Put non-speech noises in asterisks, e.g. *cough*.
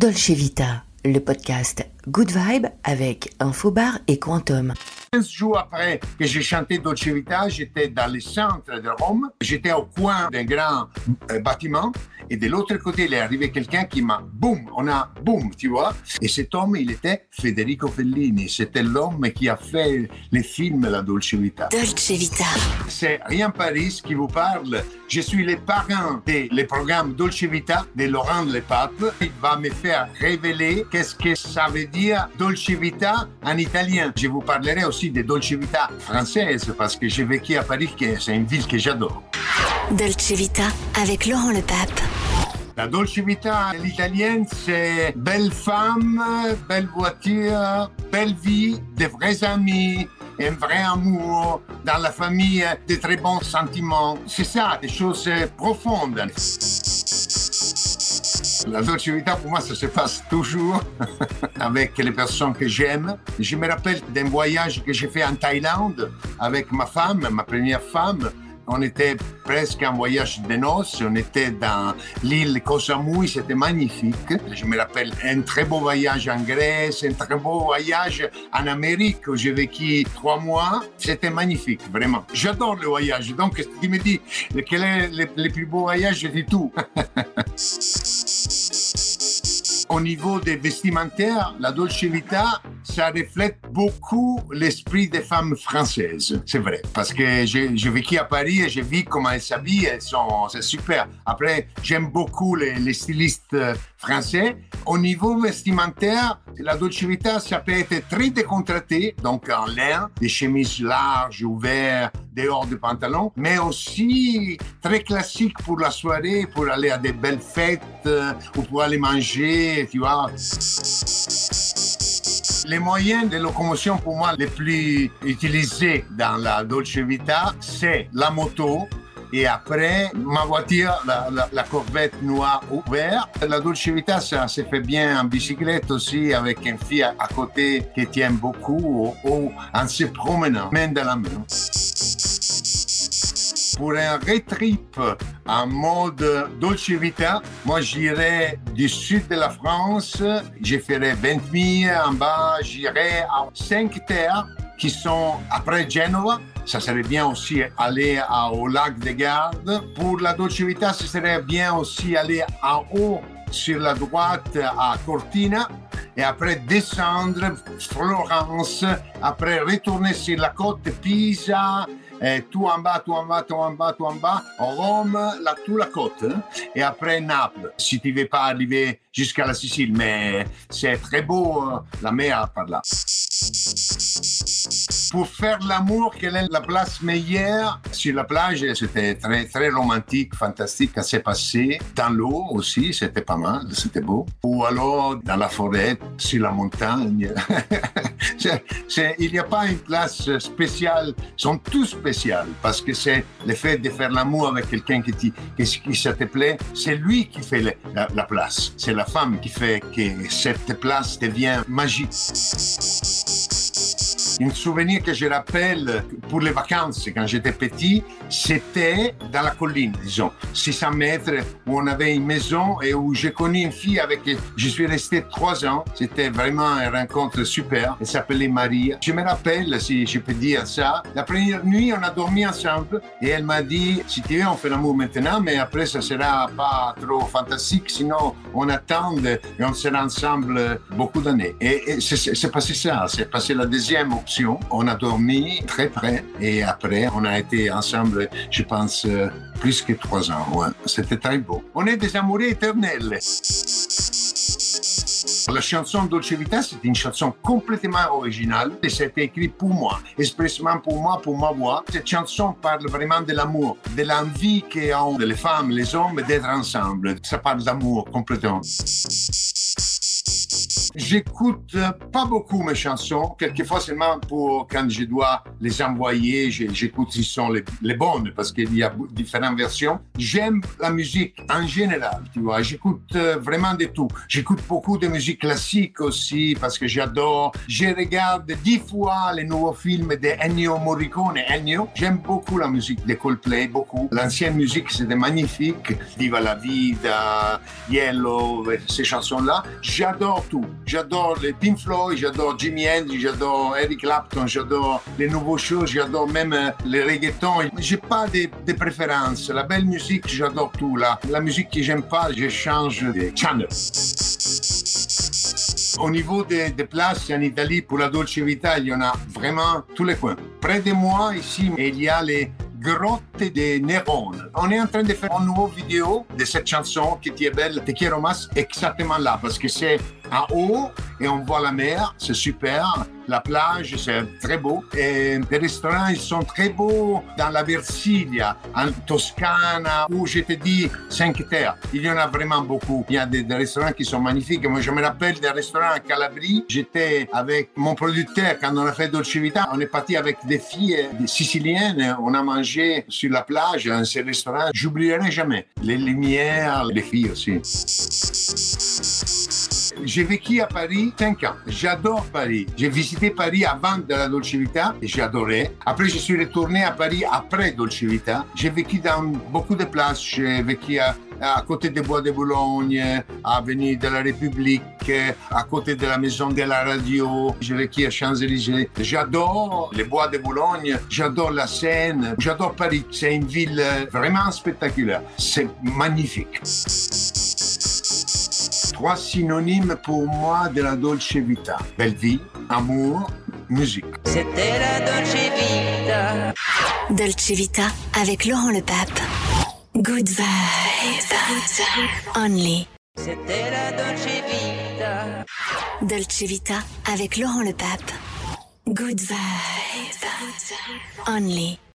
Dolce Vita, le podcast Good Vibe avec Infobar et Quantum. 15 jours après que j'ai chanté Dolce Vita, j'étais dans le centre de Rome. J'étais au coin d'un grand euh, bâtiment. Et de l'autre côté, il est arrivé quelqu'un qui m'a, boum, on a, boum, tu vois. Et cet homme, il était Federico Fellini. C'était l'homme qui a fait les films La Dolce Vita. Dolce Vita. C'est Rien Paris qui vous parle. Je suis le parrain des programmes Dolce Vita de Laurent Lepape. Il va me faire révéler qu'est-ce que ça veut dire Dolce Vita en italien. Je vous parlerai aussi de Dolce Vita française parce que j'ai vécu à Paris, c'est une ville que j'adore. Dolce Vita avec Laurent Le Pape. La Dolce Vita, l'italienne, c'est belle femme, belle voiture, belle vie, des vrais amis, un vrai amour, dans la famille, des très bons sentiments. C'est ça, des choses profondes. La Dolce Vita, pour moi, ça se passe toujours *laughs* avec les personnes que j'aime. Je me rappelle d'un voyage que j'ai fait en Thaïlande avec ma femme, ma première femme. On était presque en voyage de noces. On était dans l'île Koh Samui. C'était magnifique. Je me rappelle un très beau voyage en Grèce, un très beau voyage en Amérique où j'ai vécu trois mois. C'était magnifique, vraiment. J'adore le voyage. Donc, tu me dis quel est le, plus beau voyage, je dis tout. *laughs* Au niveau des vestimentaires, la Dolce Vita, ça reflète beaucoup l'esprit des femmes françaises. C'est vrai. Parce que j'ai vécu à Paris et j'ai vu comment elles s'habillent. C'est super. Après, j'aime beaucoup les, stylistes français. Au niveau vestimentaire, la Dolce Vita, ça peut être très décontracté, donc en lin, des chemises larges, ouvertes, dehors de pantalons, mais aussi très classique pour la soirée, pour aller à des belles fêtes ou pour aller manger, tu vois. Les moyens de locomotion pour moi les plus utilisés dans la Dolce Vita, c'est la moto, et après, ma voiture, la, Corvette noire ouverte. La Dolce Vita, ça se fait bien en bicyclette aussi, avec une fille à, côté qui tient beaucoup, ou, ou en se promenant, main dans la main. Pour un road trip en mode Dolce Vita, moi j'irai du sud de la France, je ferai 20 000 en bas, j'irai à 5 terres qui sont après Genova. Ça serait bien aussi aller au lac de Garde. Pour la Dolce Vita, ce serait bien aussi aller en haut sur la droite à Cortina et après descendre Florence, après retourner sur la côte Pisa, et tout en bas, tout en bas, tout en bas, tout en bas, Rome, la, toute la côte, et après Naples, si tu ne veux pas arriver jusqu'à la Sicile, mais c'est très beau, la mer par là. Pour faire l'amour, quelle est la place meilleure? Sur la plage, c'était très, très romantique, fantastique, ça s'est passé. Dans l'eau aussi, c'était pas mal, c'était beau. Ou alors dans la forêt, sur la montagne. *laughs* il n'y a pas une place spéciale, ils sont tous spéciales parce que c'est le fait de faire l'amour avec quelqu'un qui, qui, qui ça te plaît, c'est lui qui fait la place. C'est la femme qui fait que cette place devient magique. Un souvenir que je rappelle pour les vacances quand j'étais petit, c'était dans la colline, disons, 600 mètres, où on avait une maison et où j'ai connu une fille avec qui je suis resté trois ans. C'était vraiment une rencontre super. Elle s'appelait Maria. Je me rappelle, si je peux dire ça, la première nuit, on a dormi ensemble et elle m'a dit, si tu veux, on fait l'amour maintenant, mais après, ça sera pas trop fantastique, sinon on attend et on sera ensemble beaucoup d'années. Et, et c'est passé ça, c'est passé la deuxième On a dormi très près et après, on a été ensemble, je pense, plus que trois ans. C'était très beau. On est des amoureux éternels. La chanson Dolce Vita, c'est une chanson complètement originale et c'était écrit pour moi, expressément pour moi, pour ma voix. Cette chanson parle vraiment de l'amour, de l'envie qu'ont les femmes, les hommes d'être ensemble. Ça parle d'amour complètement. J'écoute pas beaucoup mes chansons, quelquefois seulement pour quand je dois les envoyer, j'écoute si sont les, les bonnes parce qu'il y a différentes versions. J'aime la musique en général, tu vois. J'écoute euh, vraiment de tout. J'écoute beaucoup de musique classique aussi parce que j'adore. Je regarde dix fois les nouveaux films de Ennio Morricone. Ennio, j'aime beaucoup la musique de Coldplay, beaucoup. L'ancienne musique, c'était magnifique. Viva la vida, Yellow, ces chansons-là. J'adore tout. J'adore les Pink Floyd, j'adore Jimi Hendrix, j'adore Eric Clapton, j'adore les nouveaux choses, j'adore même euh, les reggaetons. J'ai pas de, de préférences. La belle musique, j'adore tout. La, la musique que j'aime pas, je change de channel. Au niveau des, des, places en Italie pour la Dolce Vita, il y en a vraiment tous les coins. Près de moi, ici, il y a les grottes de Néron. On est en train de faire une nouvelle vidéo de cette chanson qui est belle, Te quiero más, exactement là, parce que c'est en haut et on voit la mer, c'est super. La plage, c'est très beau. Et les restaurants, ils sont très beaux dans la Versilia, en Toscana, où je te dis 5 terres. Il y en a vraiment beaucoup. Il y a des, restaurants qui sont magnifiques. Moi, je me rappelle des restaurants à Calabrie. J'étais avec mon producteur quand on a fait Dolce Vita. On est parti avec des filles des siciliennes. On a mangé sur la plage dans ces restaurants. J'oublierai jamais. Les lumières, les filles aussi. J'ai vécu à Paris 5 ans. J'adore Paris. J'ai visité Paris avant de la Dolce Vita et adoré. Après, je suis retourné à Paris après Dolce Vita. J'ai vécu dans beaucoup de places. J'ai vécu à, à côté des Bois de Boulogne, à Avenue de la République, à côté de la Maison de la Radio. J'ai vécu à Champs-Élysées. J'adore les Bois de Boulogne. J'adore la Seine. J'adore Paris. C'est une ville vraiment spectaculaire. C'est magnifique trois synonymes pour moi de la Dolce Vita. Belle vie, amour, musique. C'était la Dolce Vita. Dolce Vita avec Laurent Le Pape. Good vibes. Only. C'était la Dolce Vita. Dolce Vita avec Laurent Le Pape. Good vibes. Only.